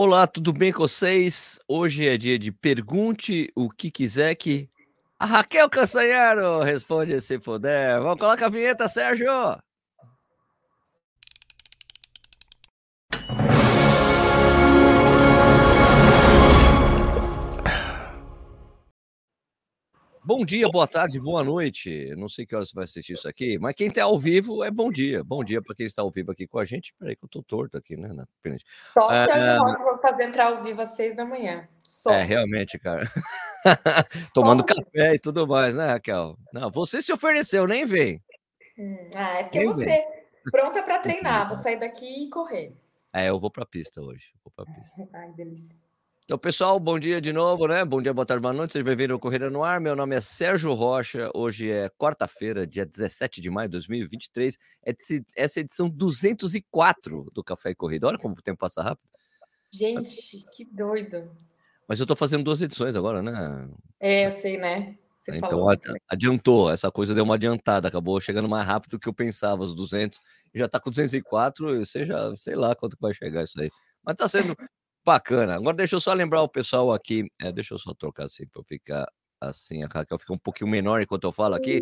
Olá, tudo bem com vocês? Hoje é dia de pergunte o que quiser que a Raquel Castanharo responde se puder. Vamos colocar a vinheta, Sérgio. Bom dia, boa tarde, boa noite. Não sei que horas você vai assistir isso aqui, mas quem está ao vivo é bom dia. Bom dia para quem está ao vivo aqui com a gente. Peraí que eu tô torto aqui, né? Na. Só o Sérgio é... Roque vai fazer entrar ao vivo às seis da manhã. Só. É, realmente, cara. Tomando café e tudo mais, né, Raquel? Não, você se ofereceu, nem vem. Hum, ah, é porque nem você vem. pronta para treinar. Vou sair daqui e correr. É, eu vou para a pista hoje. Vou para pista. Ai, delícia. Então, pessoal, bom dia de novo, né? Bom dia, boa tarde, boa noite. Seja bem-vindo ao Corrida no Ar. Meu nome é Sérgio Rocha. Hoje é quarta-feira, dia 17 de maio de 2023. Essa é a edição 204 do Café e Corrida. Olha como o tempo passa rápido. Gente, que doido. Mas eu tô fazendo duas edições agora, né? É, eu sei, né? Você então, falou. adiantou. Essa coisa deu uma adiantada. Acabou chegando mais rápido do que eu pensava, os 200. Já tá com 204, seja, sei lá quanto vai chegar isso aí. Mas tá sendo Bacana. Agora deixa eu só lembrar o pessoal aqui. É, deixa eu só trocar assim para ficar assim. A Raquel fica um pouquinho menor enquanto eu falo aqui.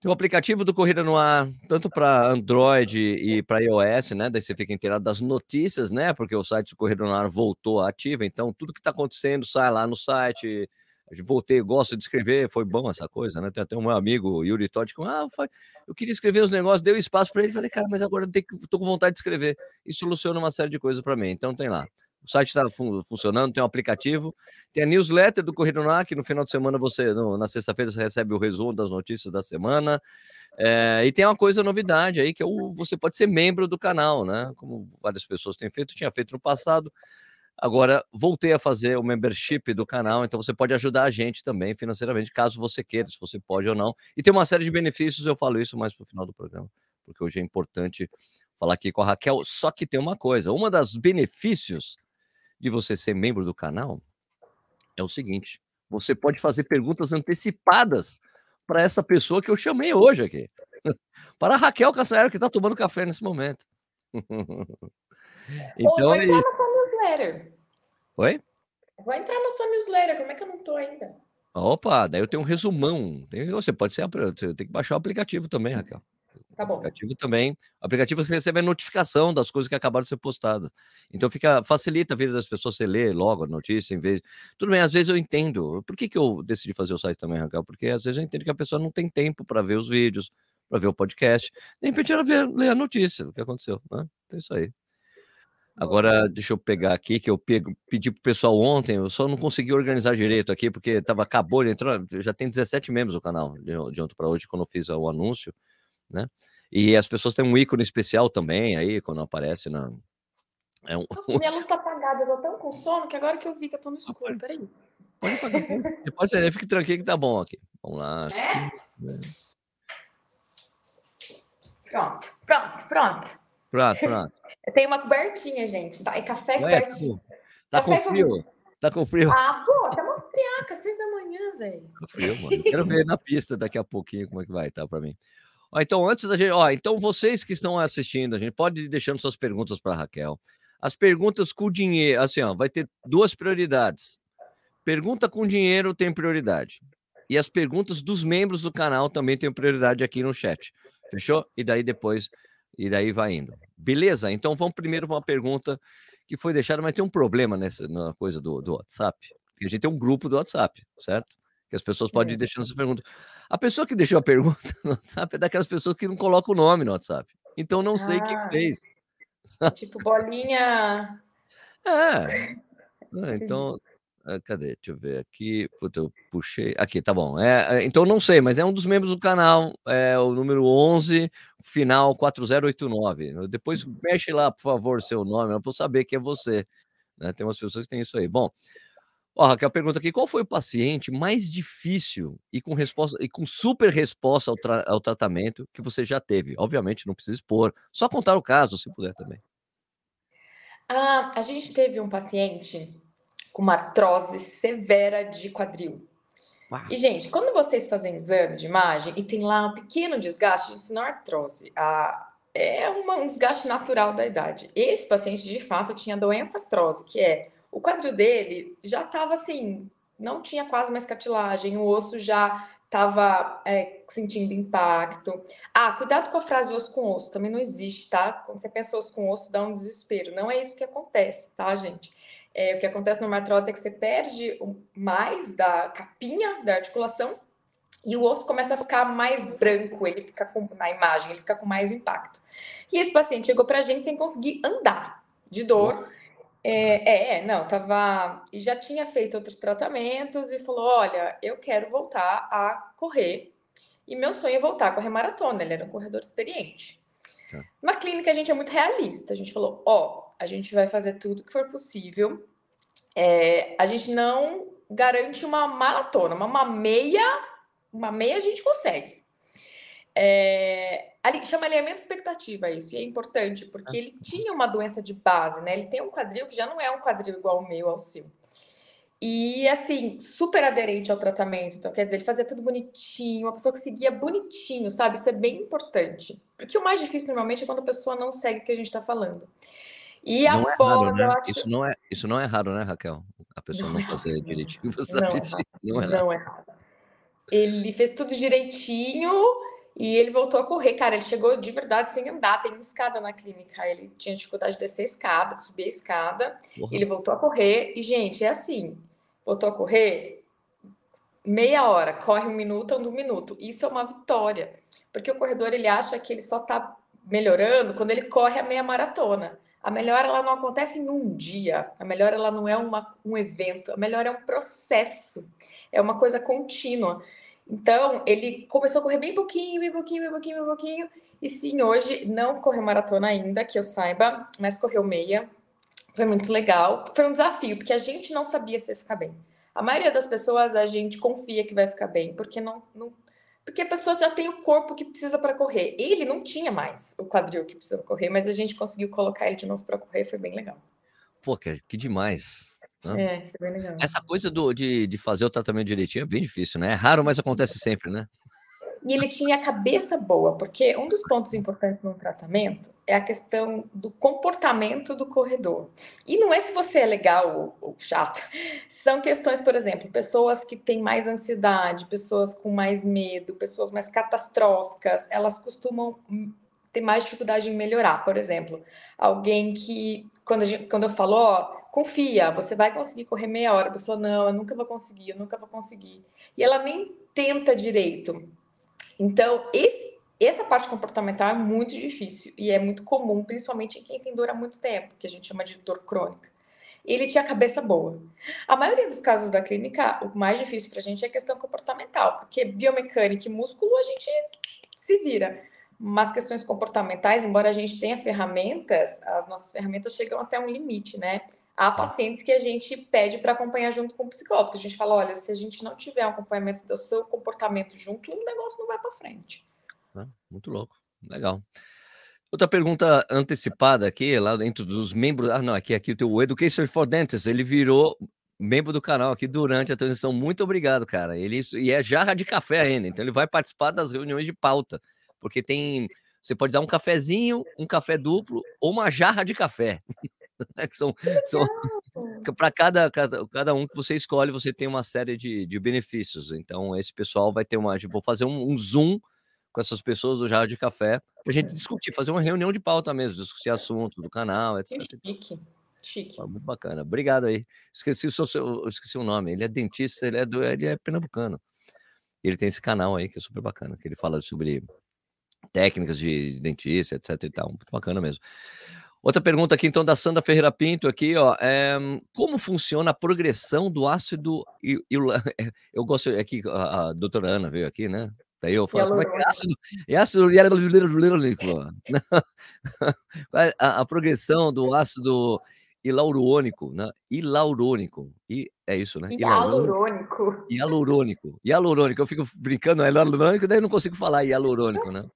Tem o aplicativo do Corrida no Ar, tanto para Android e para iOS, né? Daí você fica inteirado das notícias, né? Porque o site do Corrida no Ar voltou ativo, então tudo que está acontecendo sai lá no site. Voltei, gosto de escrever, foi bom essa coisa, né? Tem até um meu amigo, Yuri Todd, que ah, eu queria escrever os negócios, deu espaço para ele, falei, cara, mas agora eu tenho, tô com vontade de escrever. E soluciona uma série de coisas para mim. Então tem lá o site está fun funcionando, tem um aplicativo, tem a newsletter do Corrida no Ar, que no final de semana você, no, na sexta-feira, você recebe o resumo das notícias da semana. É, e tem uma coisa novidade aí, que é o, você pode ser membro do canal, né? Como várias pessoas têm feito, tinha feito no passado. Agora voltei a fazer o membership do canal, então você pode ajudar a gente também financeiramente, caso você queira, se você pode ou não. E tem uma série de benefícios, eu falo isso mais para o final do programa, porque hoje é importante falar aqui com a Raquel. Só que tem uma coisa: uma das benefícios de você ser membro do canal é o seguinte: você pode fazer perguntas antecipadas para essa pessoa que eu chamei hoje aqui. para a Raquel Caçaero, que está tomando café nesse momento. então Ô, é isso. newsletter. Oi? Vou entrar na sua newsletter, como é que eu não estou ainda? Opa, daí eu tenho um resumão. Você pode ser, tem que baixar o aplicativo também, Raquel. Tá bom. O aplicativo também. O aplicativo você recebe a notificação das coisas que acabaram de ser postadas. Então fica facilita a vida das pessoas você ler logo a notícia em vez. Tudo bem, às vezes eu entendo. Por que, que eu decidi fazer o site também, Raquel? Porque às vezes eu entendo que a pessoa não tem tempo para ver os vídeos, para ver o podcast. De repente ela vê, lê a notícia, o que aconteceu. Né? Então é isso aí. Agora, deixa eu pegar aqui, que eu pego, pedi pro pessoal ontem, eu só não consegui organizar direito aqui, porque tava, acabou, entrou, já tem 17 membros o canal, de, de ontem para hoje, quando eu fiz o anúncio né? E as pessoas têm um ícone especial também aí, quando aparece na. É um... Nossa, minha luz tá apagada, eu tô tão com sono que agora que eu vi que eu tô no escuro, peraí. Pode apagar. pode ser, fique tranquilo que tá bom aqui. Vamos lá. É? Pronto, pronto, pronto. Pronto, pronto. Tem uma cobertinha, gente. Tá? E café cobertinha. Tá, com frio? Com... Tá com frio? Ah, pô, tá uma friaca, seis da manhã, velho. Tá frio, mano. Quero ver na pista daqui a pouquinho como é que vai, tá, pra mim. Então, antes da gente. Ó, então, vocês que estão assistindo, a gente pode ir deixando suas perguntas para Raquel. As perguntas com dinheiro, assim, ó, vai ter duas prioridades. Pergunta com dinheiro tem prioridade. E as perguntas dos membros do canal também têm prioridade aqui no chat. Fechou? E daí depois, e daí vai indo. Beleza? Então vamos primeiro para uma pergunta que foi deixada, mas tem um problema nessa na coisa do, do WhatsApp. a gente tem um grupo do WhatsApp, certo? Que as pessoas podem ir é. deixando essa pergunta. A pessoa que deixou a pergunta no WhatsApp é daquelas pessoas que não colocam o nome no WhatsApp. Então não sei ah, quem fez. Tipo bolinha. É. Ah, então, ah, cadê? Deixa eu ver aqui. Puta, eu puxei. Aqui, tá bom. É, é, então não sei, mas é um dos membros do canal, é o número 11, final 4089. Depois mexe lá, por favor, seu nome, para eu saber que é você. Né? Tem umas pessoas que têm isso aí. Bom, Ó, Raquel pergunta aqui: qual foi o paciente mais difícil e com resposta e com super resposta ao, tra ao tratamento que você já teve? Obviamente, não precisa expor, só contar o caso, se puder também. Ah, a gente teve um paciente com uma artrose severa de quadril. Uau. E, gente, quando vocês fazem exame de imagem e tem lá um pequeno desgaste, isso não é artrose. A, é uma, um desgaste natural da idade. Esse paciente, de fato, tinha doença artrose, que é o quadril dele já estava assim, não tinha quase mais cartilagem, o osso já estava é, sentindo impacto. Ah, cuidado com a frase osso com osso, também não existe, tá? Quando você pensa osso com osso, dá um desespero. Não é isso que acontece, tá, gente? É, o que acontece no artrose é que você perde mais da capinha da articulação e o osso começa a ficar mais branco, ele fica com na imagem, ele fica com mais impacto. E esse paciente chegou para a gente sem conseguir andar, de dor. É, é, é, não, tava e já tinha feito outros tratamentos e falou: olha, eu quero voltar a correr. E meu sonho é voltar a correr maratona. Ele era um corredor experiente. Tá. Na clínica a gente é muito realista. A gente falou: ó, a gente vai fazer tudo que for possível. É, a gente não garante uma maratona, uma, uma meia uma meia a gente consegue. É, chama alinhamento expectativa isso, e é importante, porque ele tinha uma doença de base, né? Ele tem um quadril que já não é um quadril igual ao meu, ao seu. E assim, super aderente ao tratamento. Então, quer dizer, ele fazia tudo bonitinho, uma pessoa que seguia bonitinho, sabe? Isso é bem importante. Porque o mais difícil normalmente é quando a pessoa não segue o que a gente está falando. E não é raro, né? Acho... isso, não é, isso não é raro, né, Raquel? A pessoa não, não fazer direitinho. Não, não, não, é não é raro. Ele fez tudo direitinho e ele voltou a correr. Cara, ele chegou de verdade sem andar. Tem uma escada na clínica. Ele tinha dificuldade de descer a escada, de subir a escada. Uhum. Ele voltou a correr. E, gente, é assim: voltou a correr meia hora, corre um minuto, anda um minuto. Isso é uma vitória. Porque o corredor ele acha que ele só está melhorando quando ele corre a meia maratona. A melhora ela não acontece em um dia. A melhora ela não é uma, um evento. A melhora é um processo. É uma coisa contínua. Então, ele começou a correr bem pouquinho, bem pouquinho, bem pouquinho, bem pouquinho. E sim, hoje não correu maratona ainda, que eu saiba, mas correu meia. Foi muito legal. Foi um desafio, porque a gente não sabia se ia ficar bem. A maioria das pessoas a gente confia que vai ficar bem, porque não, não porque a pessoa já tem o corpo que precisa para correr. Ele não tinha mais o quadril que precisa correr, mas a gente conseguiu colocar ele de novo para correr, foi bem legal. Pô, que, que demais. Né? É, foi bem legal. Essa coisa do, de, de fazer o tratamento direitinho é bem difícil, né? É raro, mas acontece sempre, né? E ele tinha a cabeça boa, porque um dos pontos importantes no tratamento é a questão do comportamento do corredor. E não é se você é legal ou, ou chato. São questões, por exemplo, pessoas que têm mais ansiedade, pessoas com mais medo, pessoas mais catastróficas, elas costumam ter mais dificuldade em melhorar. Por exemplo, alguém que, quando, gente, quando eu falo, ó, confia, você vai conseguir correr meia hora, a pessoa, não, eu nunca vou conseguir, eu nunca vou conseguir. E ela nem tenta direito. Então, esse, essa parte comportamental é muito difícil e é muito comum, principalmente em quem tem dor há muito tempo, que a gente chama de dor crônica. Ele tinha a cabeça boa. A maioria dos casos da clínica, o mais difícil para a gente é a questão comportamental, porque biomecânica e músculo a gente se vira. Mas questões comportamentais, embora a gente tenha ferramentas, as nossas ferramentas chegam até um limite, né? Há tá. pacientes que a gente pede para acompanhar junto com o psicólogo. A gente fala: olha, se a gente não tiver um acompanhamento do seu comportamento junto, o negócio não vai para frente. Ah, muito louco. Legal. Outra pergunta antecipada aqui, lá dentro dos membros. Ah, não, aqui, aqui o teu Education for Dentists, ele virou membro do canal aqui durante a transmissão. Muito obrigado, cara. Ele e é jarra de café ainda, então ele vai participar das reuniões de pauta, porque tem. Você pode dar um cafezinho, um café duplo ou uma jarra de café. né? Que são, são para cada, cada, cada um que você escolhe, você tem uma série de, de benefícios. Então, esse pessoal vai ter uma. Tipo, vou fazer um, um zoom com essas pessoas do Jarro de Café para a gente discutir, fazer uma reunião de pauta mesmo, discutir assuntos do canal, etc. Chique. Chique. muito bacana. Obrigado aí. Esqueci o seu, esqueci o nome. Ele é dentista, ele é do, ele é pernambucano. Ele tem esse canal aí que é super bacana, que ele fala sobre técnicas de dentista, etc e tal. Muito bacana mesmo. Outra pergunta aqui, então, da Sandra Ferreira Pinto, aqui, ó. É, como funciona a progressão do ácido. E, e, eu gosto aqui, a, a doutora Ana veio aqui, né? Daí eu falo, como é que é ácido, é ácido a, a progressão do ácido hialurônico, né? Hialurônico. E é isso, né? Hialurônico. Hialurônico. Hialurônico. Eu fico brincando, é hialurônico, daí eu não consigo falar hialurônico, né?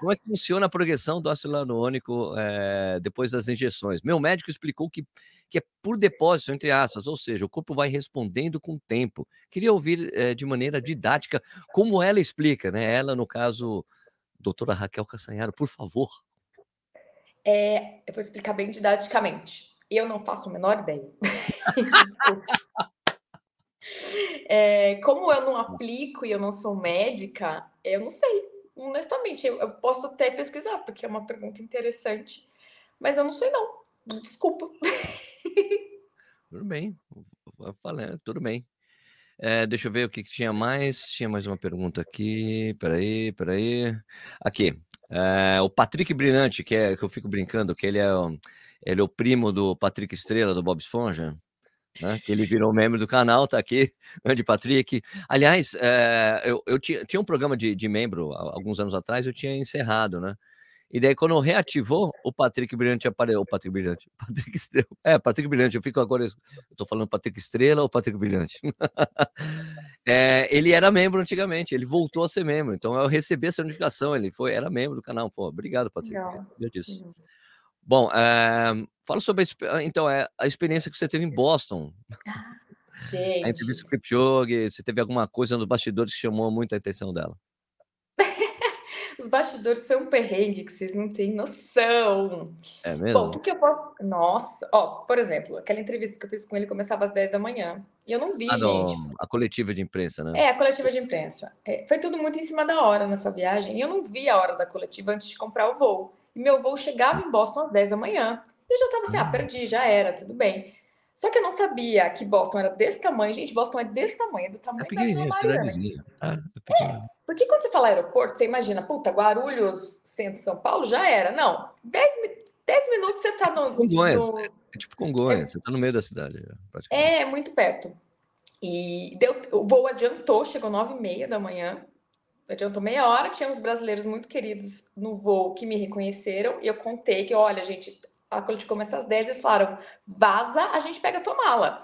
Como é que funciona a progressão do ácido hialurônico é, depois das injeções? Meu médico explicou que, que é por depósito, entre aspas, ou seja, o corpo vai respondendo com o tempo. Queria ouvir é, de maneira didática como ela explica, né? Ela, no caso, doutora Raquel Cassanharo, por favor. É, eu vou explicar bem didaticamente. Eu não faço a menor ideia. é, como eu não aplico e eu não sou médica, eu não sei. Honestamente, eu, eu posso até pesquisar, porque é uma pergunta interessante, mas eu não sei, não. Desculpa. Tudo bem, falando, tudo bem. É, deixa eu ver o que, que, tinha mais. Tinha mais uma pergunta aqui. Peraí, peraí. Aqui. É, o Patrick Brilhante, que, é, que eu fico brincando, que ele é, ele é o primo do Patrick Estrela, do Bob Esponja. Né? Que ele virou membro do canal, tá aqui, Andy Patrick. Aliás, é, eu, eu tinha, tinha um programa de, de membro alguns anos atrás, eu tinha encerrado, né? E daí, quando reativou, o Patrick Brilhante apareceu. O Patrick Brilhante. Patrick Estrela. É, Patrick Brilhante. Eu fico agora. Eu tô falando Patrick Estrela ou Patrick Brilhante? é, ele era membro antigamente, ele voltou a ser membro. Então eu recebi essa notificação. Ele foi, era membro do canal. Pô, obrigado, Patrick. Eu disse. Bom, é, fala sobre a, então, é, a experiência que você teve em Boston. Gente. A entrevista com o Kipchoge, você teve alguma coisa nos bastidores que chamou muito a atenção dela? Os bastidores foi um perrengue que vocês não têm noção. É mesmo? Bom, o que eu posso. Nossa, ó, por exemplo, aquela entrevista que eu fiz com ele começava às 10 da manhã. E eu não vi, ah, gente. Não. A coletiva de imprensa, né? É, a coletiva de imprensa. É, foi tudo muito em cima da hora nessa viagem. E eu não vi a hora da coletiva antes de comprar o voo. Meu voo chegava em Boston às 10 da manhã. E eu já tava assim, ah, ah perdi, já era, tudo bem. Só que eu não sabia que Boston era desse tamanho. Gente, Boston é desse tamanho, é do tamanho é da cidadezinha. Ah, é, é, porque quando você fala aeroporto, você imagina, puta, Guarulhos, centro de São Paulo, já era. Não, 10, 10 minutos você tá no... Congonhas, no... é tipo Congonhas, é, você tá no meio da cidade. É, muito perto. E deu, o voo adiantou, chegou 9 e meia da manhã. Adiantou meia hora, tinha uns brasileiros muito queridos no voo que me reconheceram, e eu contei que, olha, gente, a coletiva começa às 10, eles falaram, vaza, a gente pega a tua mala.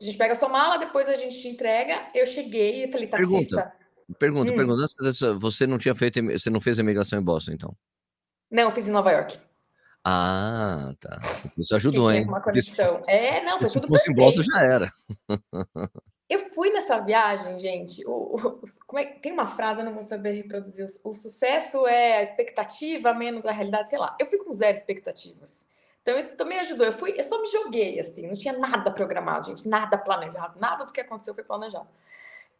A gente pega a sua mala, depois a gente te entrega. Eu cheguei e falei, taxista... Pergunta, pergunta, hum. pergunta. Você não tinha feito, você não fez a imigração em Boston, então? Não, eu fiz em Nova York. Ah, tá. Isso ajudou, hein? Uma conexão. É, não, foi se tudo fosse perfeito. em Boston, já era. Eu fui nessa viagem, gente. O, o, é, tem uma frase, eu não vou saber reproduzir. O, o, sucesso é a expectativa menos a realidade, sei lá. Eu fui com zero expectativas. Então isso também ajudou. Eu fui, eu só me joguei assim, não tinha nada programado, gente, nada planejado, nada do que aconteceu foi planejado.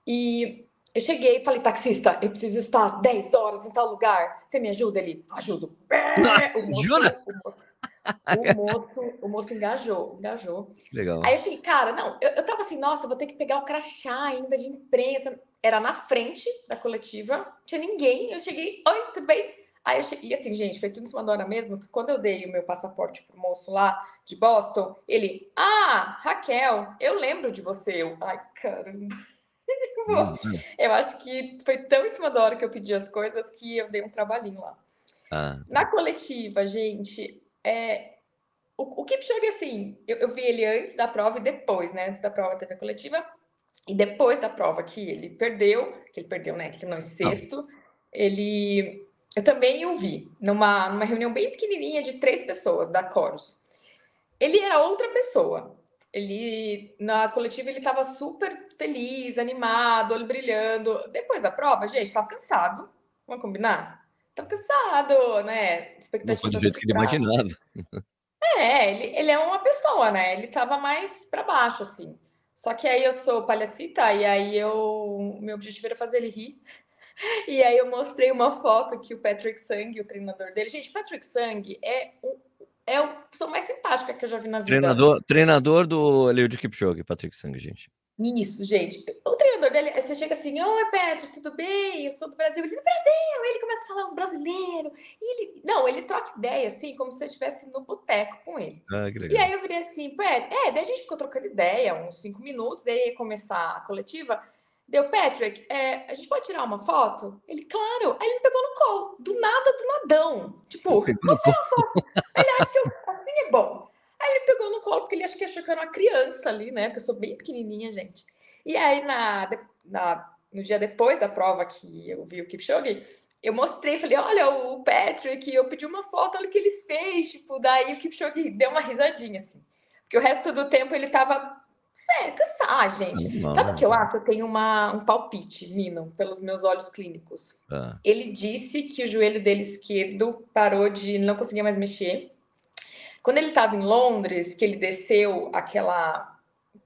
E eu cheguei e falei, taxista, eu preciso estar às 10 horas em tal lugar. Você me ajuda? Ele, ajudo. Jura? O moço, o moço engajou, engajou. Legal. Aí eu cheguei, cara, não, eu, eu tava assim, nossa, eu vou ter que pegar o crachá ainda de imprensa. Era na frente da coletiva, tinha ninguém. Eu cheguei, oi, tudo bem? Aí eu cheguei, e assim, gente, foi tudo em cima da hora mesmo, que quando eu dei o meu passaporte pro moço lá de Boston, ele, ah, Raquel, eu lembro de você. Eu, ai, caramba. eu acho que foi tão em cima da hora que eu pedi as coisas que eu dei um trabalhinho lá. Ah. Na coletiva, gente, é, o, o Kipchoge, assim, eu, eu, vi ele antes da prova e depois, né? Antes da prova teve a coletiva. E depois da prova que ele perdeu, que ele perdeu, né? Que terminou em sexto, ele... Eu também o vi numa, numa reunião bem pequenininha de três pessoas da Coros. Ele era outra pessoa. Ele, na coletiva, ele estava super feliz, animado, olho brilhando. Depois da prova, gente, estava cansado. Vamos combinar? Tá cansado, né? Expectativa Não do jeito que ele imaginava. É, ele, ele é uma pessoa, né? Ele tava mais para baixo, assim. Só que aí eu sou palhacita e aí eu. Meu objetivo era fazer ele rir. E aí eu mostrei uma foto que o Patrick Sang, o treinador dele. Gente, Patrick Sang é um, é a pessoa mais simpática que eu já vi na vida. Treinador, treinador do Eliud Kipchoge, Patrick Sang, gente. Isso, gente. O treinador dele, você chega assim, oi, Pedro, tudo bem? Eu sou do Brasil. Ele, do Brasil! Ele começa a falar os brasileiros. ele, não, ele troca ideia, assim, como se eu estivesse no boteco com ele. Ah. E aí eu virei assim, Pedro, é, daí a gente ficou trocando ideia, uns cinco minutos, aí ia começar a coletiva. Deu, Patrick, é, a gente pode tirar uma foto? Ele, claro. Aí ele me pegou no colo, do nada, do nadão. Tipo, vamos tirar uma foto. ele acha que eu, assim é bom. Aí ele pegou no colo, porque ele acha que achou que era uma criança ali, né? Porque eu sou bem pequenininha, gente. E aí, na, na, no dia depois da prova que eu vi o Kipchoge, eu mostrei, falei, olha, o Patrick, eu pedi uma foto, olha o que ele fez, tipo, daí o Kipchoge deu uma risadinha, assim. Porque o resto do tempo ele tava Sério, cansar, ah, gente. Não, Sabe o que eu acho? Eu tenho uma, um palpite, Mino, pelos meus olhos clínicos. Ah, Ele disse que o joelho dele esquerdo parou de não conseguia mais mexer. Quando ele estava em Londres, que ele desceu aquela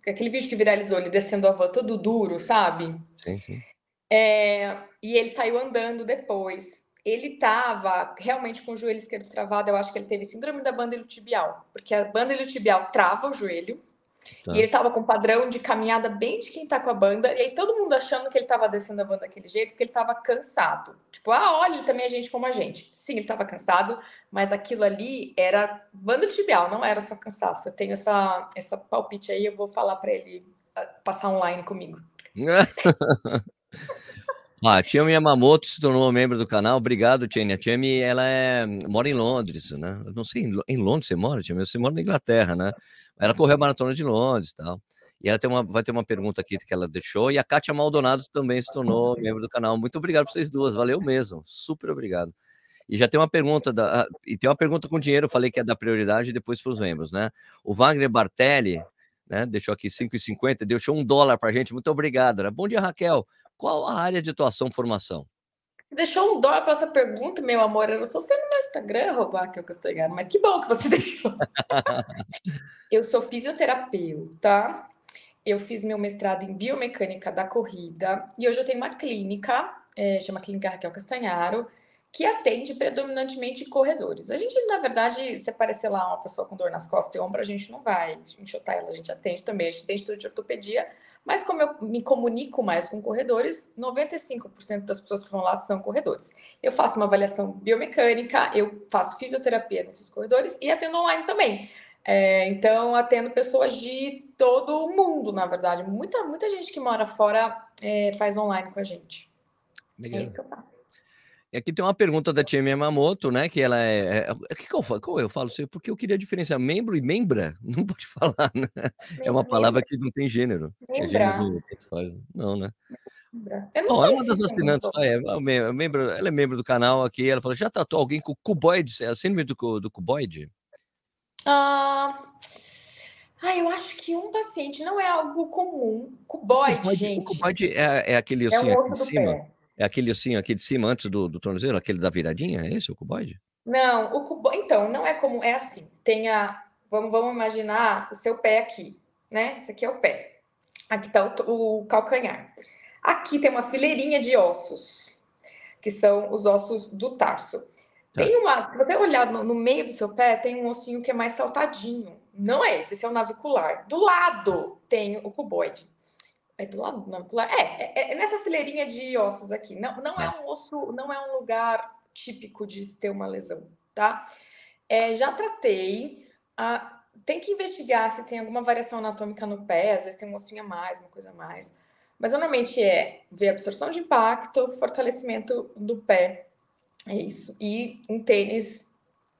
aquele vídeo que viralizou, ele descendo a van todo duro, sabe? sim, sim. É, e ele saiu andando depois. Ele estava realmente com o joelho esquerdo travado. Eu acho que ele teve síndrome da banda iliotibial, porque a banda iliotibial trava o joelho. Tá. E ele estava com um padrão de caminhada bem de quem tá com a banda. E aí todo mundo achando que ele estava descendo a banda daquele jeito, porque ele estava cansado. Tipo, ah, olha, ele também é gente como a gente. Sim, ele estava cansado, mas aquilo ali era banda iliotibial, não era só cansaço. Eu tenho essa, essa palpite aí, eu vou falar para ele ah, passar online comigo. Ah, a Tia Yamamoto se tornou membro do canal. Obrigado, Tiene. A Tiami, ela é, mora em Londres, né? Eu não sei, em Lo- em Londres você mora, Tiami? Você mora na Inglaterra, né? Ela correu a maratona de Londres e tal. E ela tem uma, vai ter uma pergunta aqui que ela deixou. E a Kátia Maldonado também se tornou membro do canal. Muito obrigado para vocês duas. Valeu mesmo. Super obrigado. E já tem uma pergunta, da, ah, e tem uma pergunta com dinheiro, eu falei que é da prioridade depois para os membros, né? O Wagner Bartelli, né? Deixou aqui 5,50, deixou um dólar para a gente. Muito obrigado. Né? Bom dia, Raquel. Qual a área de atuação formação? Deixou um dólar para essa pergunta, meu amor. Eu sou você no meu Instagram, roubar que eu Castanharo, mas que bom que você deixou. eu sou fisioterapeuta. Eu fiz meu mestrado em biomecânica da corrida e hoje eu tenho uma clínica, é, chama Clínica Raquel Castanharo, que atende predominantemente corredores. A gente, na verdade, se aparecer lá uma pessoa com dor nas costas e ombro, a gente não vai enxotar ela, a gente atende também, a gente tem estudo de ortopedia, mas como eu me comunico mais com corredores, 95% das pessoas que vão lá são corredores. Eu faço uma avaliação biomecânica, eu faço fisioterapia nesses corredores e atendo online também. É, então, atendo pessoas de todo o mundo, na verdade. Muita, muita gente que mora fora é, faz online com a gente. É isso que eu faço. E aqui tem uma pergunta da Tia Yamamoto, né? Que ela é. é- O que, que eu falo? Como eu falo isso? Porque eu queria diferenciar membro e membra. Não pode falar, né? É uma palavra que não tem gênero. É Membra. faz. Não, né? Eu não Bom, é sei uma das assinantes. muito. É, é mem- membro, ela é membro do canal aqui. Ela falou: já tratou alguém com cuboide? É a síndrome do, do cuboide? Ah, ah, eu acho que um paciente não é algo comum. Cuboide, Cuboide- o gente, cuboide é, é aquele é assim, um aqui do cima. pé. É aquele assim, aquele de cima antes do, do tornozelo, aquele da viradinha? É esse o cuboide? Não, o cubo... então, não é comum, é assim. Tem a. Vamos, vamos imaginar o seu pé aqui, né? Esse aqui é o pé. Aqui está o, o calcanhar. Aqui tem uma fileirinha de ossos, que são os ossos do tarso. Tá. Tem uma. Se você olhar no, no meio do seu pé, tem um ossinho que é mais saltadinho. Não é esse, esse é o navicular. Do lado tem o cuboide. É do lado do navicular? É, é, é nessa fileirinha de ossos aqui. Não, não é um osso, não é um lugar típico de se ter uma lesão, tá? É, já tratei. ah, tem que investigar se tem alguma variação anatômica no pé, às vezes tem um ossinho a mais, uma coisa a mais. Mas normalmente é ver absorção de impacto, fortalecimento do pé. É isso. E um tênis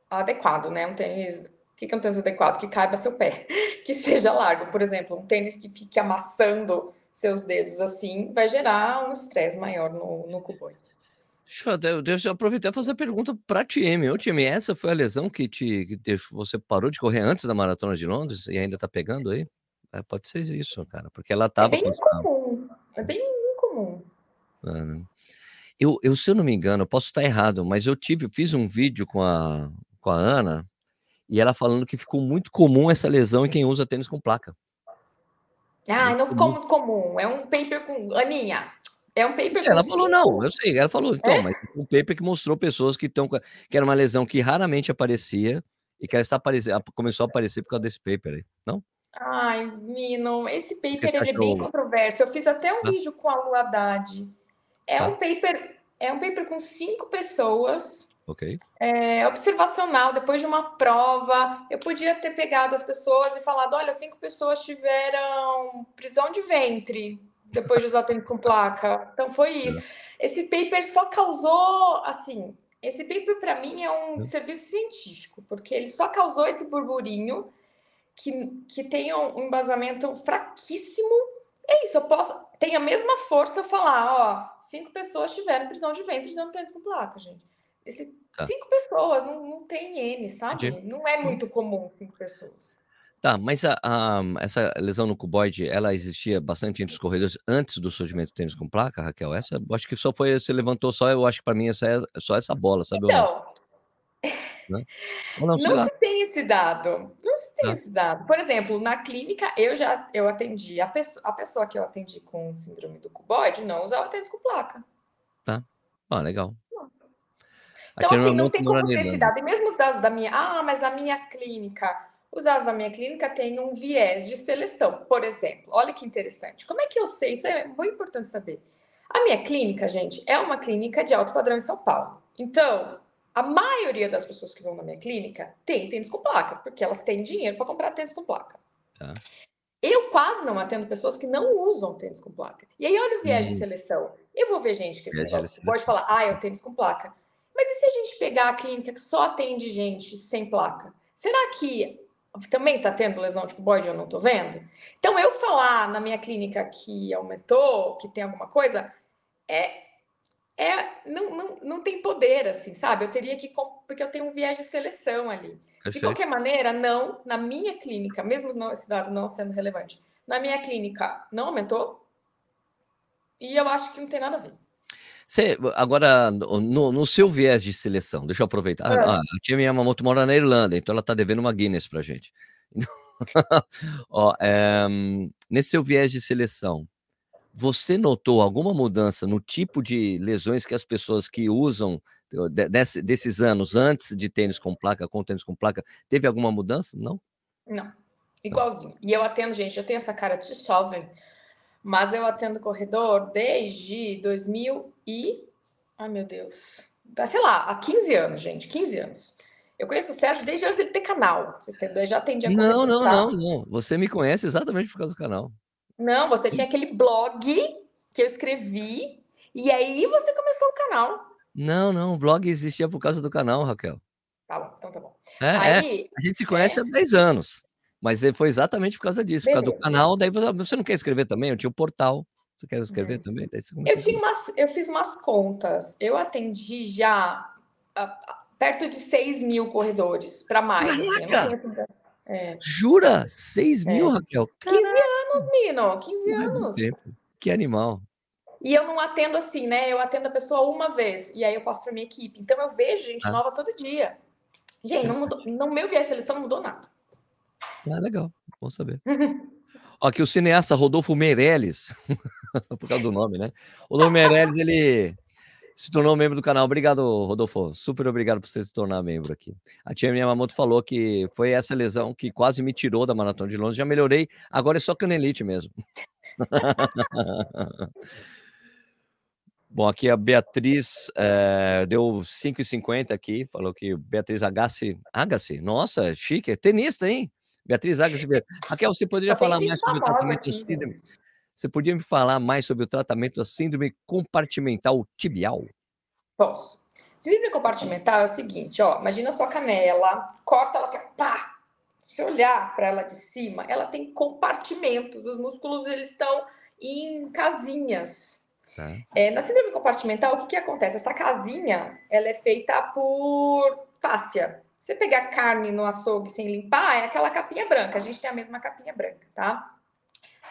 adequado, né? Um tênis. O que é um tênis adequado? Que caiba seu pé, que seja largo. Por exemplo, um tênis que fique amassando seus dedos assim vai gerar um estresse maior no, no cuboide. Deixa eu, deixa eu aproveitar e fazer a pergunta para a Tieme. Ô, Tieme, essa foi a lesão que, te, que deixou- você parou de correr antes da Maratona de Londres e ainda tá pegando aí? É, pode ser isso, cara, porque ela É tava bem incomum. É bem incomum. né? Eu, eu, se eu não me engano, eu posso estar errado, mas eu tive, fiz um vídeo com a, com a Ana e ela falando que ficou muito comum essa lesão em quem usa tênis com placa. Ah, não ficou muito comum. É um paper com. Aninha, é um paper Sim, ela falou, não, eu sei, ela falou, então, É? mas um paper que mostrou pessoas que estão que era uma lesão que raramente aparecia e que ela está aparecendo, começou a aparecer por causa desse paper aí, não? Ai, Mino, esse paper ele é bem controverso. Eu fiz até um Tá. vídeo com a Lu Haddad. É Tá. um paper, é um paper com cinco pessoas, Ok. é observacional, depois de uma prova. Eu podia ter pegado as pessoas e falado: olha, cinco pessoas tiveram prisão de ventre depois de usar tênis com placa. Então foi isso. Esse paper só causou, assim, esse paper para mim é um Hum. serviço científico, porque ele só causou esse burburinho que, que tem um um embasamento fraquíssimo. É isso, eu posso. Tem a mesma força eu falar, ó, cinco pessoas tiveram prisão de ventre usando tênis com placa, gente. Esse, Tá. Cinco pessoas, não, não tem N, sabe? Entendi. Não é muito comum cinco pessoas. Tá, mas a a essa lesão no cuboide, ela existia bastante entre os corredores antes do surgimento do tênis com placa, Raquel? Essa acho que só foi você levantou só eu acho que para mim essa é só essa bola, sabe? Então, Né? Não, não se tem esse dado, não se tem Tá. esse dado. Por exemplo, na clínica eu já eu atendi a pesso a pessoa que eu atendi com síndrome do cuboide não usava tênis com placa. Tá. Ah, legal. Então, assim, não tem como ter esse Irlanda. dado. E mesmo os dados da minha ah, mas na minha clínica, os dados da minha clínica têm um viés de seleção, por exemplo. Olha que interessante. Como é que eu sei? Isso é muito importante saber. A minha clínica, gente, é uma clínica de alto padrão em São Paulo. Então, a maioria das pessoas que vão na minha clínica tem tênis com placa, porque elas têm dinheiro para comprar tênis com placa. Tá. Eu quase não atendo pessoas que não usam tênis com placa. E aí, olha o viés de Hum. seleção. Eu vou ver gente que esse negócio pode falar, ah, é o tênis com placa. Mas e se a gente pegar a clínica que só atende gente sem placa? Será que também está tendo lesão de cuboide eu não estou vendo? Então, eu falar na minha clínica que aumentou, que tem alguma coisa, é, é não, não, não tem poder, assim, sabe? Eu teria que. Porque eu tenho um viés de seleção ali. De Perfeito. qualquer maneira, não, na minha clínica, mesmo não, esse dado não sendo relevante, na minha clínica não aumentou. E eu acho que não tem nada a ver. Você agora no no seu viés de seleção, deixa eu aproveitar. Ah, Hã. a tia Yamamoto mora na Irlanda, então ela tá devendo uma Guinness pra gente. Ó, eh, nesse seu viés de seleção, você notou alguma mudança no tipo de lesões que as pessoas que usam de desse desses anos antes de tênis com placa, com tênis com placa, teve alguma mudança? Não? Não, Não. igualzinho. E eu atendo, gente, eu tenho essa cara de jovem, mas eu atendo corredor desde 2000 e ai meu Deus, sei lá, há 15 anos, gente, 15 anos. Eu conheço o Sérgio desde antes dele ter canal, vocês já atendia Não, corredores, não, tá? não, não. Você me conhece exatamente por causa do canal. Não, você tinha aquele blog que eu escrevi e aí você começou o canal. Não, não, o blog existia por causa do canal, Raquel. Tá bom, então tá bom. É, é. Aí A gente se é. conhece há 10 anos, mas eh, foi exatamente por causa disso, por causa do Beleza. canal, daí você você não quer escrever também? Eu tinha o portal. Você quer escrever Uhum. também? Eu tinha umas eu fiz umas contas, eu atendi já, a a perto de 6.000 corredores, pra mais, assim, Caraca! tenho tanta é. Jura? 6.000, É. Raquel? 15 Caraca! anos, menino, 15 Muito anos. tempo. Que animal. E eu não atendo assim, né, eu atendo a pessoa uma vez, e aí eu passo pra minha equipe, então eu vejo gente Tá. nova todo dia. Gente, não mudou no meu viés de seleção não mudou nada. Ah, legal, bom saber. Ó, aqui o cineasta Rodolfo Meirelles, por causa do nome, né. Rodolfo Meirelles, ele se tornou membro do canal. Obrigado, Rodolfo, super obrigado por você se tornar membro aqui. A tia Yamamoto falou que foi essa lesão que quase me tirou da maratona de Londres, já melhorei, agora é só canelite mesmo. Bom, aqui a Beatriz, eh, deu 5,50 aqui, falou que Beatriz Agassi Agassi? Nossa, chique, é tenista, hein. Beatriz Agassi Raquel, você poderia tem falar mais sobre o tratamento aqui, síndrome. Você podia me falar mais sobre o tratamento da síndrome compartimental tibial? Posso. Síndrome compartimental é o seguinte, ó, imagina a sua canela, corta ela assim, pá! Se olhar para ela de cima, ela tem compartimentos, os músculos eles estão em casinhas. Tá. É, na síndrome compartimental, o que que acontece? Essa casinha, ela é feita por fáscia. Você pegar carne no açougue sem limpar, é aquela capinha branca. A gente tem a mesma capinha branca, tá?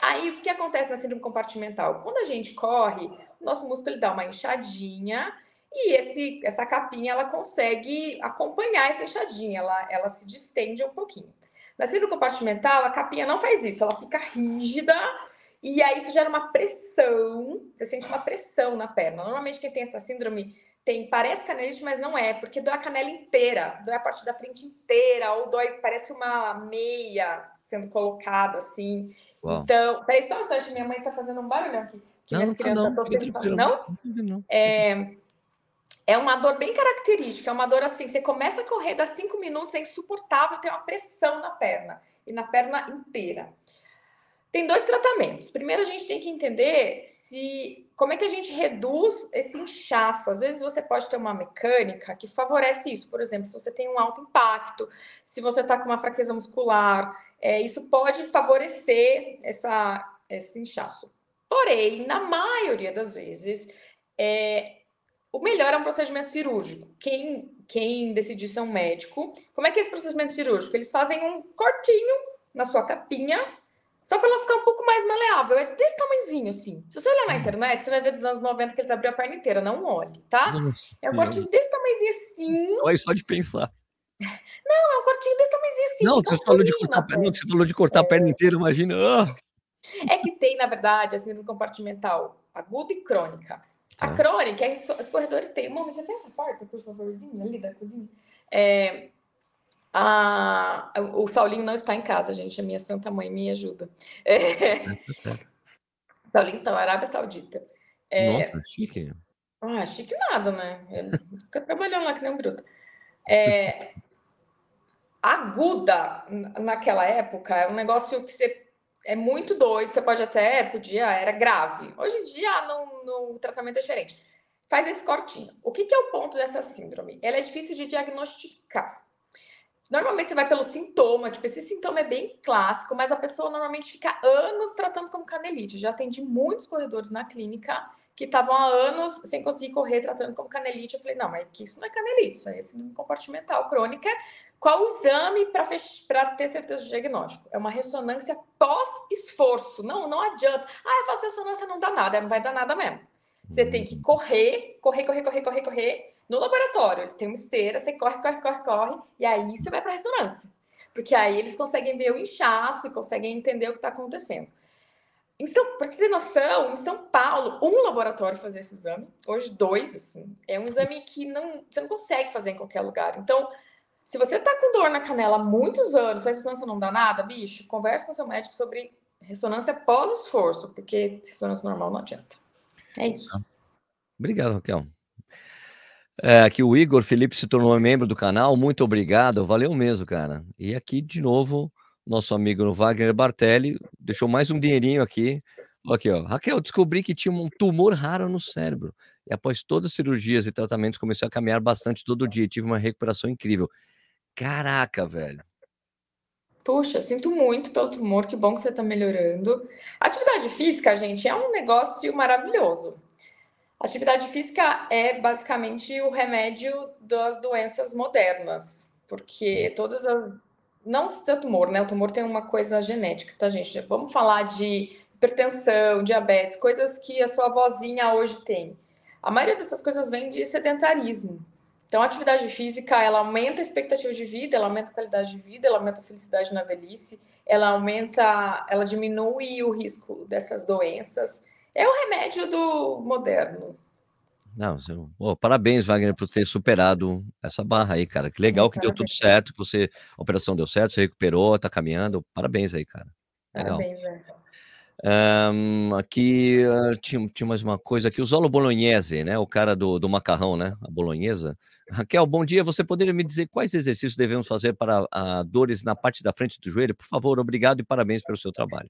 Aí, o que acontece na síndrome compartimental? Quando a gente corre, o nosso músculo ele dá uma inchadinha e esse, essa capinha ela consegue acompanhar essa inchadinha, ela, ela se distende um pouquinho. Na síndrome compartimental, a capinha não faz isso, ela fica rígida e aí isso gera uma pressão, você sente uma pressão na perna. Normalmente quem tem essa síndrome tem, parece canelite, mas não é, porque dói a canela inteira, dói a parte da frente inteira, ou dói, parece uma meia sendo colocada assim. Uau. Então, peraí só um instante, minha mãe tá fazendo um barulhão aqui. Que Não, minhas não tá crianças estão tentando. Não? Não. É, é uma dor bem característica, é uma dor assim, você começa a correr, dá cinco minutos, é insuportável, tem uma pressão na perna, e na perna inteira. Tem dois tratamentos. Primeiro, a gente tem que entender se como é que a gente reduz esse inchaço. Às vezes você pode ter uma mecânica que favorece isso. Por exemplo, se você tem um alto impacto, se você está com uma fraqueza muscular, é, isso pode favorecer essa, esse inchaço. Porém, na maioria das vezes, é, o melhor é um procedimento cirúrgico. Quem, quem decidir ser um médico, como é que é esse procedimento cirúrgico? Eles fazem um cortinho na sua capinha, só para ela ficar um pouco mais maleável. É desse tamanhozinho, assim. Se você olhar na hum. internet, você vai ver dos anos 90 que eles abriam a perna inteira. Não olhe, tá? Nossa, é um cortinho desse tamanhozinho assim. Olha só de pensar. Não, é um cortinho desse tamanhozinho assim. Não, você falou, de cortar, não, você falou de cortar é. a perna é. inteira, imagina. Oh. É que tem, na verdade, assim, no compartimental aguda e crônica. A é. crônica é que os corredores têm. Mãe, você fecha a porta, por favorzinho, ali da cozinha? É, a, o Saulinho não está em casa, gente. A minha santa mãe me ajuda. É, é tá Saulinho está na Arábia Saudita. É, Nossa, chique. Ah, chique nada, né? Fica trabalhando lá que nem um bruto. É, aguda, naquela época, é um negócio que você é muito doido, você pode até, podia, era grave. Hoje em dia, no, no tratamento é diferente. Faz esse cortinho. O que, que é o ponto dessa síndrome? Ela é difícil de diagnosticar. Normalmente você vai pelo sintoma, tipo, esse sintoma é bem clássico, mas a pessoa normalmente fica anos tratando como canelite. Já atendi muitos corredores na clínica que estavam há anos sem conseguir correr tratando como canelite. Eu falei, não, mas que isso não é canelite, isso é síndrome compartimental crônica. Qual o exame para ter certeza do diagnóstico? É uma ressonância pós-esforço. Não, não adianta. Ah, eu faço ressonância, não dá nada. Não vai dar nada mesmo. Você tem que correr, correr, correr, correr, correr, correr. No laboratório, eles têm uma esteira, você corre, corre, corre, corre, e aí você vai para ressonância. Porque aí eles conseguem ver o inchaço, conseguem entender o que está acontecendo. Então, para você ter noção, em São Paulo, um laboratório fazia esse exame, hoje dois, assim. É um exame que não, você não consegue fazer em qualquer lugar. Então, se você tá com dor na canela há muitos anos, a ressonância não dá nada, bicho, converse com seu médico sobre ressonância pós-esforço, porque ressonância normal não adianta. É isso. Obrigado, Raquel. É, aqui o Igor Felipe se tornou membro do canal, muito obrigado, valeu mesmo, cara. E aqui, de novo, nosso amigo Wagner Bartelli, deixou mais um dinheirinho aqui. Aqui, ó. Raquel, descobri que tinha um tumor raro no cérebro. E após todas as cirurgias e tratamentos, comecei a caminhar bastante todo dia. Tive uma recuperação incrível. Caraca, velho. Puxa, sinto muito pelo tumor, que bom que você está melhorando. Atividade física, gente, é um negócio maravilhoso. Atividade física é basicamente o remédio das doenças modernas, porque todas as não o tumor, né? O tumor tem uma coisa genética, tá, gente? Vamos falar de hipertensão, diabetes, coisas que a sua vozinha hoje tem. A maioria dessas coisas vem de sedentarismo. Então, a atividade física, ela aumenta a expectativa de vida, ela aumenta a qualidade de vida, ela aumenta a felicidade na velhice, ela aumenta, ela diminui o risco dessas doenças. É o remédio do moderno. Não, oh, parabéns, Wagner, por ter superado essa barra aí, cara. Que legal que deu tudo certo, que você, a operação deu certo, você recuperou, tá caminhando. Parabéns aí, cara. Legal. Parabéns, é. Um, aqui uh, tinha, tinha mais uma coisa aqui, o Zolo Bolognese, né? O cara do, do macarrão, né? A bolonhesa. Raquel, bom dia. Você poderia me dizer quais exercícios devemos fazer para uh, dores na parte da frente do joelho? Por favor, obrigado e parabéns pelo seu trabalho.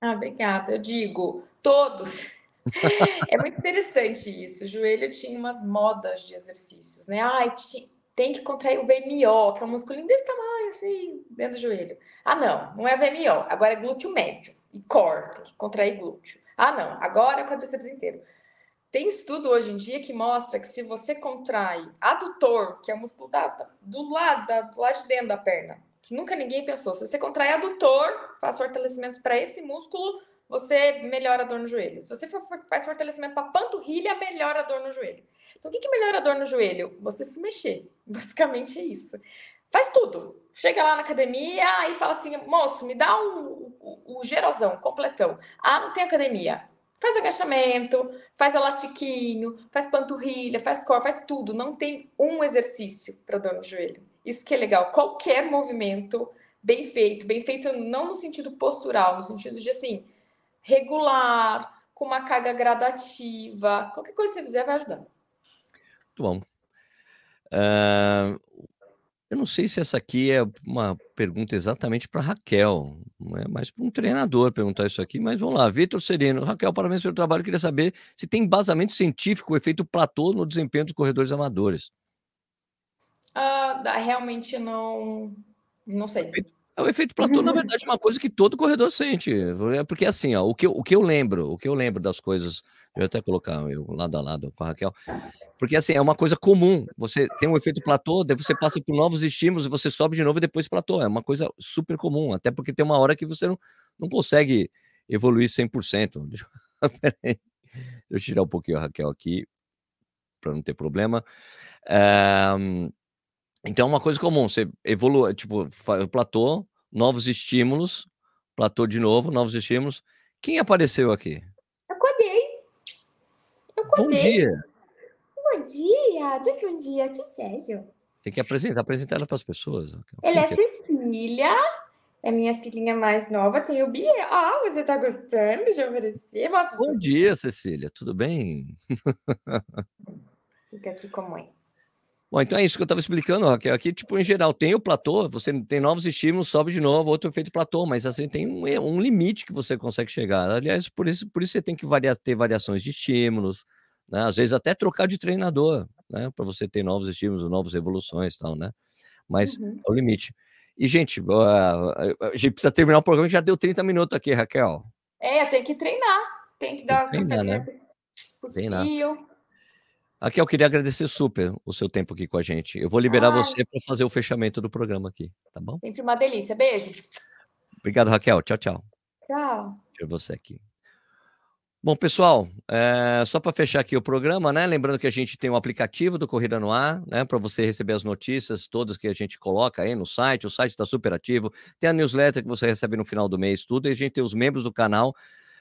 Ah, obrigada. Eu digo todos. é muito interessante isso. O joelho tinha umas modas de exercícios, né? Ai, tem que contrair o VMO, que é um músculo desse tamanho, assim, dentro do joelho. Ah, não, não é VMO, agora é glúteo médio e core, tem que contrair glúteo. Ah, não, agora é quadríceps inteiro. Tem estudo hoje em dia que mostra que se você contrai adutor, que é o músculo da, do, lado, da, do lado de dentro da perna, que nunca ninguém pensou, se você contrai adutor, faz fortalecimento para esse músculo, você melhora a dor no joelho. Se você for, faz fortalecimento para panturrilha, melhora a dor no joelho. Então, o que, que melhora a dor no joelho? Você se mexer. Basicamente é isso. Faz tudo. Chega lá na academia e fala assim, moço, me dá um, o, o gerosão, completão. Ah, não tem academia. Faz agachamento, faz elastiquinho, faz panturrilha, faz core, faz tudo. Não tem um exercício para dor no joelho. Isso que é legal. Qualquer movimento bem feito, bem feito não no sentido postural, no sentido de assim, regular, com uma carga gradativa. Qualquer coisa que você fizer vai ajudar. Muito bom. Uh, eu não sei se essa aqui é uma pergunta exatamente para Raquel, não é mais para um treinador perguntar isso aqui, mas vamos lá. Vitor Sereno, Raquel, parabéns pelo trabalho. Eu queria saber se tem embasamento científico o efeito platô no desempenho dos corredores amadores. Uh, realmente não, não sei. É o efeito platô, na verdade, é uma coisa que todo corredor sente. É porque assim, ó, o que, eu, o que eu lembro, o que eu lembro das coisas, eu até colocar eu lado a lado com a Raquel, porque assim, é uma coisa comum. Você tem um efeito platô, daí você passa por novos estímulos, você sobe de novo e depois platô. É uma coisa super comum, até porque tem uma hora que você não, não consegue evoluir 100%. Deixa, deixa eu tirar um pouquinho a Raquel aqui, para não ter problema. É, então, é uma coisa comum, você evolui, tipo, platô, novos estímulos, platô de novo, novos estímulos. Quem apareceu aqui? Eu acordei. Eu acordei. Bom dia. Bom dia. Diz bom dia, que Sérgio. Tem que apresentar, apresentar ela para as pessoas. Ele é, é Cecília, é minha filhinha mais nova, tem o Biel. Ah, você está gostando de aparecer? Mostra Bom dia, Cecília, tudo bem? Fica aqui com a mãe. Bom, então é isso que eu estava explicando, Raquel. Aqui, tipo, em geral, tem o platô, você tem novos estímulos, sobe de novo, outro efeito platô, mas assim, tem um, um limite que você consegue chegar. Aliás, por isso, por isso você tem que variar, ter variações de estímulos, né? Às vezes até trocar de treinador, né? Para você ter novos estímulos, novas evoluções e tal, né? Mas uhum. é o limite. E, gente, a gente precisa terminar o programa que já deu 30 minutos aqui, Raquel. É, tem que treinar. Tem que dar tem que treinar, né? Treinar. Aqui eu queria agradecer super o seu tempo aqui com a gente. Eu vou liberar Ai. você para fazer o fechamento do programa aqui, tá bom? Sempre uma delícia. Beijo. Obrigado, Raquel. Tchau, tchau. Tchau. Deixa você aqui. Bom, pessoal, é, só para fechar aqui o programa, né? Lembrando que a gente tem o um aplicativo do Corrida no Ar, né? Para você receber as notícias todas que a gente coloca aí no site. O site está super ativo. Tem a newsletter que você recebe no final do mês, tudo. E a gente tem os membros do canal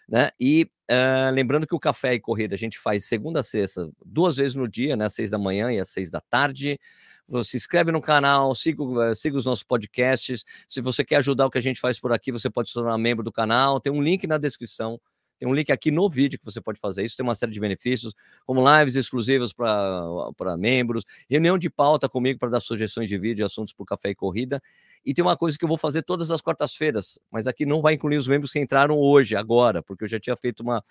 né? E uh, lembrando que o café e corrida a gente faz segunda a sexta, duas vezes no dia, né? Às seis da manhã e às seis da tarde. Você se inscreve no canal, siga, eh, siga os nossos podcasts. Se você quer ajudar o que a gente faz por aqui, você pode se tornar membro do canal. Tem um link na descrição tem um link aqui no vídeo que você pode fazer isso. Tem uma série de benefícios, como lives exclusivas para membros, reunião de pauta comigo para dar sugestões de vídeo assuntos para o café e corrida. E tem uma coisa que eu vou fazer todas as quartas-feiras, mas aqui não vai incluir os membros que entraram hoje, agora, porque eu já tinha feito uma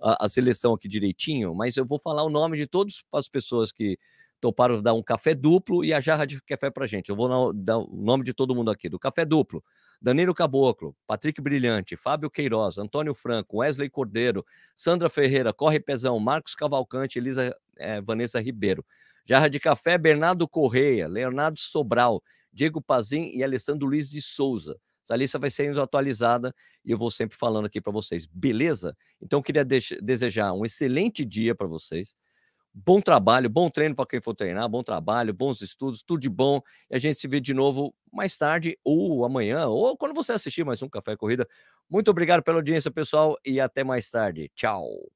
a, a seleção aqui direitinho, mas eu vou falar o nome de todas as pessoas que toparam dar um café duplo e a jarra de café para gente. Eu vou dar o nome de todo mundo aqui, do café duplo. Danilo Caboclo, Patrick Brilhante, Fábio Queiroz, Antônio Franco, Wesley Cordeiro, Sandra Ferreira, Corre Pezão, Marcos Cavalcante, Elisa é, Vanessa Ribeiro. Jarra de café, Bernardo Correia, Leonardo Sobral, Diego Pazin e Alessandro Luiz de Souza. Essa lista vai sendo atualizada e eu vou sempre falando aqui para vocês, beleza? Então, eu queria desejar um excelente dia para vocês Bom trabalho, bom treino para quem for treinar, bom trabalho, bons estudos, tudo de bom. E a gente se vê de novo mais tarde, ou amanhã, ou quando você assistir mais um Café Corrida. Muito obrigado pela audiência, pessoal, e até mais tarde. Tchau.